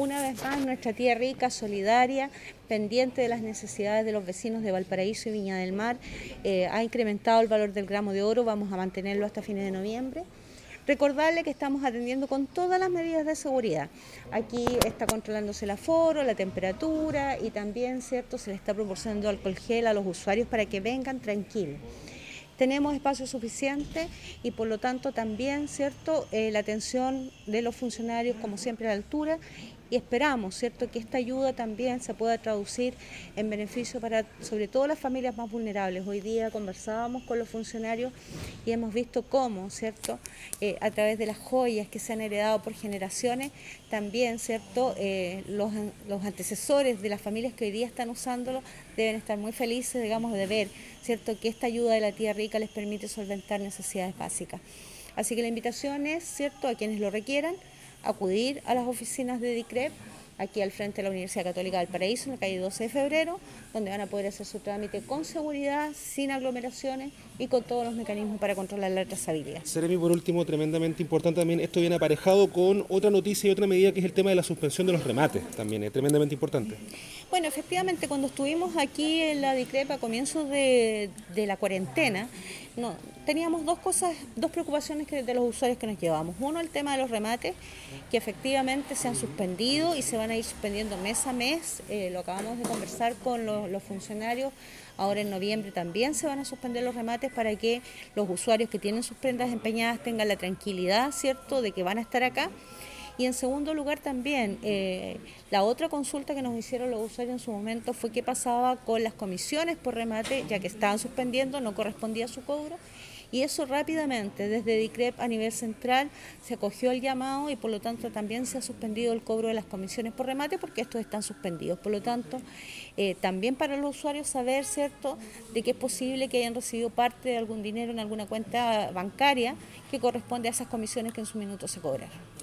una vez más nuestra tía rica, solidaria, pendiente de las necesidades de los vecinos de Valparaíso y Viña del Mar. Eh, ha incrementado el valor del gramo de oro, vamos a mantenerlo hasta fines de noviembre. Recordarle que estamos atendiendo con todas las medidas de seguridad. Aquí está controlándose el aforo, la temperatura y también, ¿cierto?, se le está proporcionando alcohol gel a los usuarios para que vengan tranquilos tenemos espacio suficiente y por lo tanto también, ¿cierto?, eh, la atención de los funcionarios como siempre a la altura y esperamos, ¿cierto?, que esta ayuda también se pueda traducir en beneficio para sobre todo las familias más vulnerables. Hoy día conversábamos con los funcionarios y hemos visto cómo, ¿cierto?, eh, a través de las joyas que se han heredado por generaciones, también, ¿cierto?, eh, los, los antecesores de las familias que hoy día están usándolo deben estar muy felices, digamos, de ver, ¿cierto?, que esta ayuda de la tía rica les permite solventar necesidades básicas. Así que la invitación es, ¿cierto?, a quienes lo requieran, acudir a las oficinas de DICREP aquí al frente de la Universidad Católica del Paraíso, en la calle 12 de febrero, donde van a poder hacer su trámite con seguridad, sin aglomeraciones y con todos los mecanismos para controlar la trazabilidad. Seremi, por último, tremendamente importante también, esto viene aparejado con otra noticia y otra medida que es el tema de la suspensión de los remates, también es tremendamente importante. Bueno, efectivamente, cuando estuvimos aquí en la DICREP a comienzos de, de la cuarentena, no, teníamos dos cosas, dos preocupaciones que, de los usuarios que nos llevamos. Uno, el tema de los remates, que efectivamente se han suspendido y se van a ir suspendiendo mes a mes. Eh, lo acabamos de conversar con los, los funcionarios. Ahora en noviembre también se van a suspender los remates para que los usuarios que tienen sus prendas empeñadas tengan la tranquilidad, ¿cierto?, de que van a estar acá. Y en segundo lugar también, eh, la otra consulta que nos hicieron los usuarios en su momento fue qué pasaba con las comisiones por remate, ya que estaban suspendiendo, no correspondía su cobro. Y eso rápidamente, desde DICREP a nivel central, se acogió el llamado y por lo tanto también se ha suspendido el cobro de las comisiones por remate porque estos están suspendidos. Por lo tanto, eh, también para los usuarios saber, ¿cierto?, de que es posible que hayan recibido parte de algún dinero en alguna cuenta bancaria que corresponde a esas comisiones que en su minuto se cobraron.